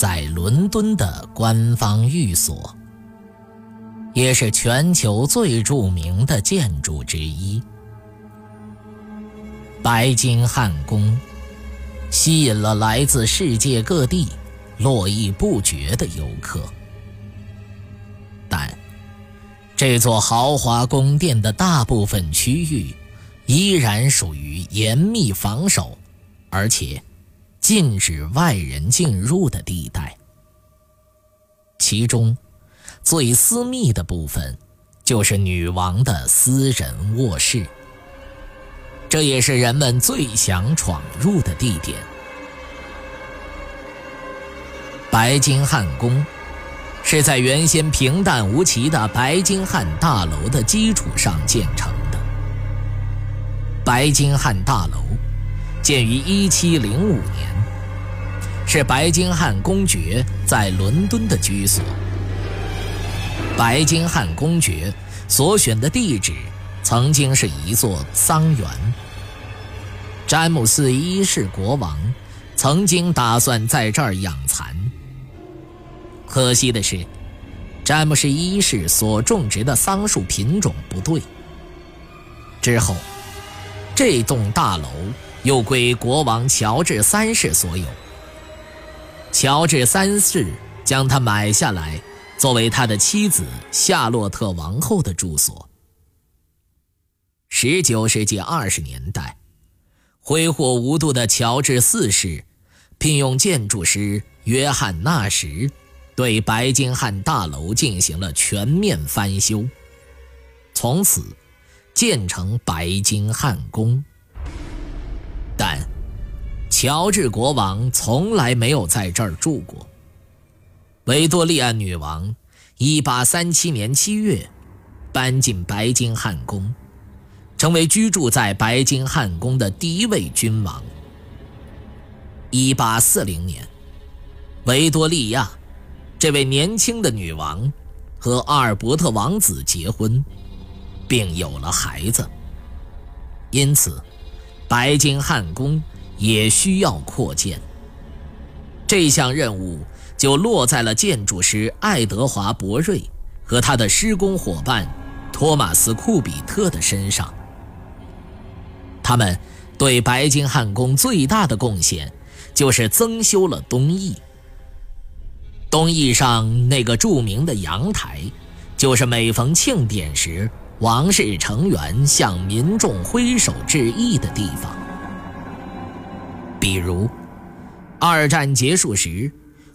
在伦敦的官方寓所，也是全球最著名的建筑之一——白金汉宫，吸引了来自世界各地络绎不绝的游客。但，这座豪华宫殿的大部分区域依然属于严密防守，而且。禁止外人进入的地带，其中最私密的部分就是女王的私人卧室，这也是人们最想闯入的地点。白金汉宫是在原先平淡无奇的白金汉大楼的基础上建成的。白金汉大楼。建于1705年，是白金汉公爵在伦敦的居所。白金汉公爵所选的地址曾经是一座桑园。詹姆斯一世国王曾经打算在这儿养蚕，可惜的是，詹姆斯一世所种植的桑树品种不对。之后，这栋大楼。又归国王乔治三世所有。乔治三世将它买下来，作为他的妻子夏洛特王后的住所。十九世纪二十年代，挥霍无度的乔治四世聘用建筑师约翰纳什，对白金汉大楼进行了全面翻修，从此建成白金汉宫。乔治国王从来没有在这儿住过。维多利亚女王1837年7月搬进白金汉宫，成为居住在白金汉宫的第一位君王。1840年，维多利亚这位年轻的女王和阿尔伯特王子结婚，并有了孩子，因此。白金汉宫也需要扩建，这项任务就落在了建筑师爱德华·博瑞和他的施工伙伴托马斯·库比特的身上。他们对白金汉宫最大的贡献，就是增修了东翼。东翼上那个著名的阳台，就是每逢庆典时。王室成员向民众挥手致意的地方，比如，二战结束时，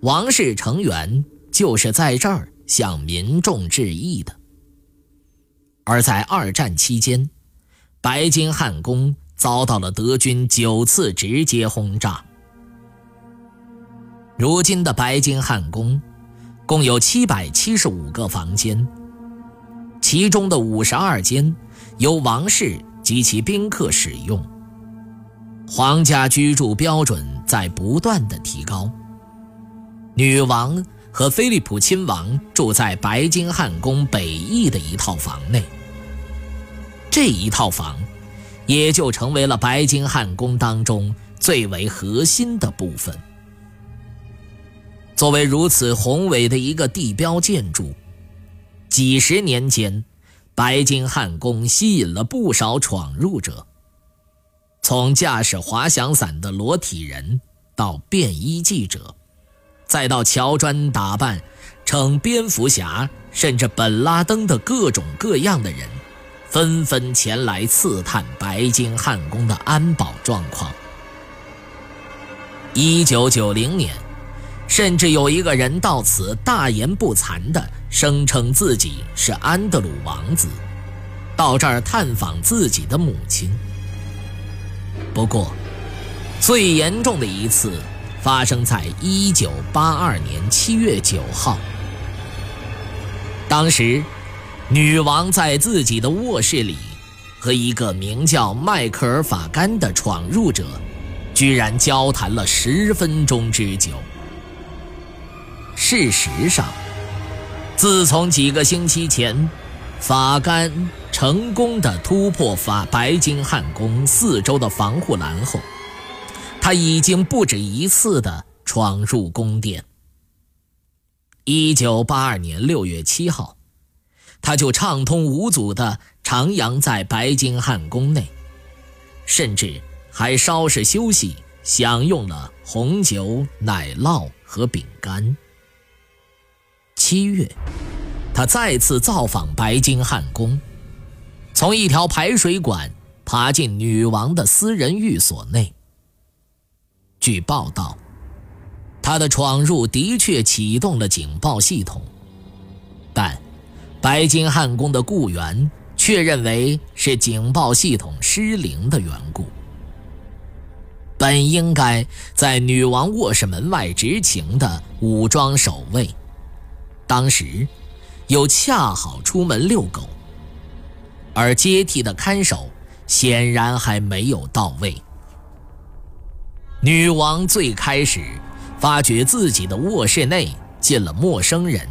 王室成员就是在这儿向民众致意的。而在二战期间，白金汉宫遭到了德军九次直接轰炸。如今的白金汉宫，共有七百七十五个房间。其中的五十二间由王室及其宾客使用。皇家居住标准在不断的提高。女王和菲利普亲王住在白金汉宫北翼的一套房内。这一套房也就成为了白金汉宫当中最为核心的部分。作为如此宏伟的一个地标建筑。几十年间，白金汉宫吸引了不少闯入者。从驾驶滑翔伞的裸体人，到便衣记者，再到乔装打扮成蝙蝠侠甚至本拉登的各种各样的人，纷纷前来刺探白金汉宫的安保状况。一九九零年。甚至有一个人到此大言不惭地声称自己是安德鲁王子，到这儿探访自己的母亲。不过，最严重的一次发生在1982年7月9号，当时，女王在自己的卧室里，和一个名叫迈克尔·法甘的闯入者，居然交谈了十分钟之久。事实上，自从几个星期前，法甘成功的突破法白金汉宫四周的防护栏后，他已经不止一次的闯入宫殿。一九八二年六月七号，他就畅通无阻的徜徉在白金汉宫内，甚至还稍事休息，享用了红酒、奶酪和饼干。七月，他再次造访白金汉宫，从一条排水管爬进女王的私人寓所内。据报道。他的闯入的确启动了警报系统，但白金汉宫的雇员却认为是警报系统失灵的缘故。本应该在女王卧室门外执勤的武装守卫，当时又恰好出门遛狗，而接替的看守显然还没有到位。女王最开始。发觉自己的卧室内进了陌生人，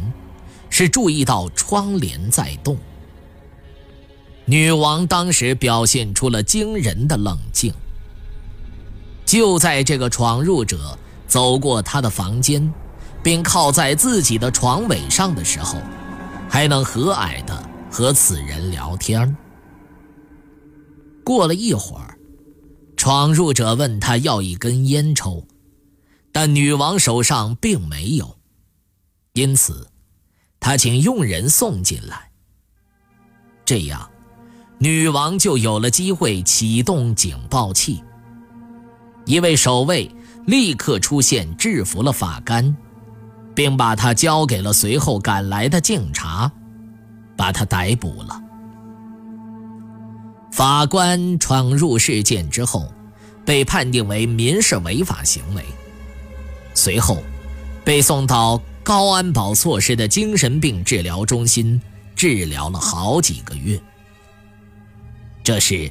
是注意到窗帘在动。女王当时表现出了惊人的冷静。就在这个闯入者走过她的房间，并靠在自己的床尾上的时候，还能和蔼地和此人聊天。过了一会儿，闯入者问他要一根烟抽。但女王手上并没有，因此，他请佣人送进来。这样，女王就有了机会启动警报器。一位守卫立刻出现，制服了法干，并把他交给了随后赶来的警察，把他逮捕了。法官闯入事件之后，被判定为民事违法行为。随后，被送到高安保措施的精神病治疗中心治疗了好几个月。这是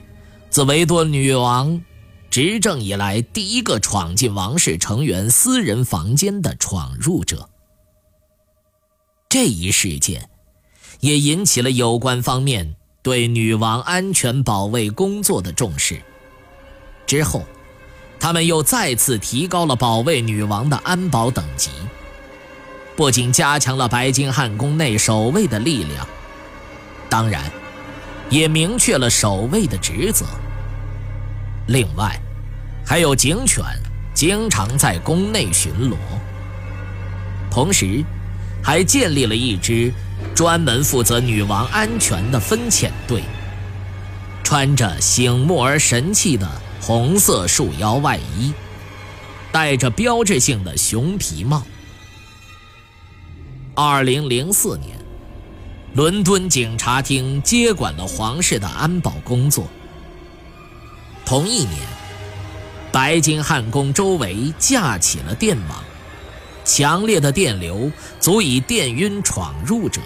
自维多女王执政以来第一个闯进王室成员私人房间的闯入者。这一事件也引起了有关方面对女王安全保卫工作的重视。之后。他们又再次提高了保卫女王的安保等级，不仅加强了白金汉宫内守卫的力量，当然，也明确了守卫的职责。另外，还有警犬经常在宫内巡逻，同时，还建立了一支专门负责女王安全的分遣队，穿着醒目而神气的。红色束腰外衣，戴着标志性的熊皮帽。二零零四年，伦敦警察厅接管了皇室的安保工作。同一年，白金汉宫周围架起了电网，强烈的电流足以电晕闯入者，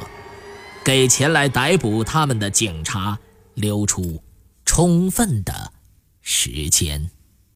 给前来逮捕他们的警察留出充分的。时间。